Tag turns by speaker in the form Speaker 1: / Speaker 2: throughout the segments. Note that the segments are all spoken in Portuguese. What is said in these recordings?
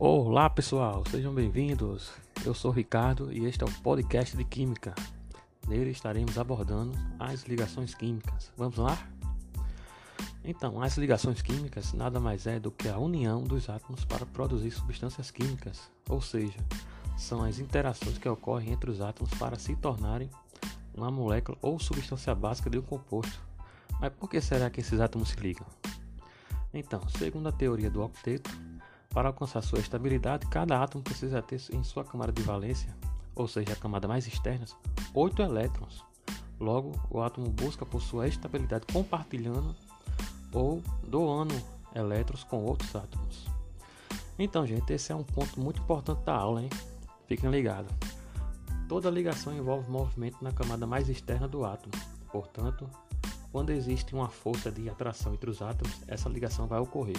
Speaker 1: Olá pessoal, sejam bem-vindos. Eu sou Ricardo e este é o podcast de Química. Nele estaremos abordando as ligações químicas. Vamos lá? Então, as ligações químicas nada mais é do que a união dos átomos para produzir substâncias químicas, ou seja, são as interações que ocorrem entre os átomos para se tornarem uma molécula ou substância básica de um composto. Mas por que será que esses átomos se ligam? Então, segundo a teoria do octeto, para alcançar sua estabilidade, cada átomo precisa ter em sua camada de valência, ou seja, a camada mais externa, 8 elétrons. Logo, o átomo busca por sua estabilidade compartilhando ou doando elétrons com outros átomos. Então, gente, esse é um ponto muito importante da aula, hein? Fiquem ligados. Toda ligação envolve movimento na camada mais externa do átomo. Portanto, quando existe uma força de atração entre os átomos, essa ligação vai ocorrer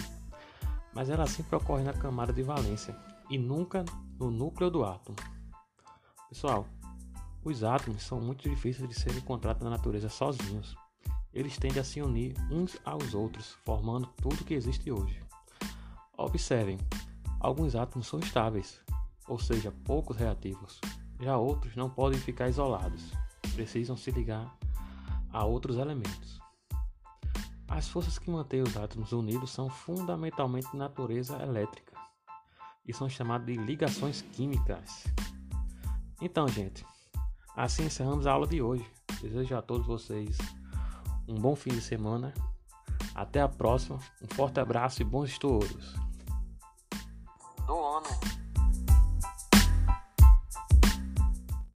Speaker 1: mas ela sempre ocorre na camada de valência e nunca no núcleo do átomo. Pessoal, os átomos são muito difíceis de serem encontrados na natureza sozinhos. Eles tendem a se unir uns aos outros, formando tudo que existe hoje. Observem, alguns átomos são estáveis, ou seja, poucos reativos. Já outros não podem ficar isolados, precisam se ligar a outros elementos. As forças que mantêm os átomos unidos são fundamentalmente de natureza elétrica e são chamadas de ligações químicas. Então, gente, assim encerramos a aula de hoje. Desejo a todos vocês um bom fim de semana. Até a próxima. Um forte abraço e bons estudos. Do ano.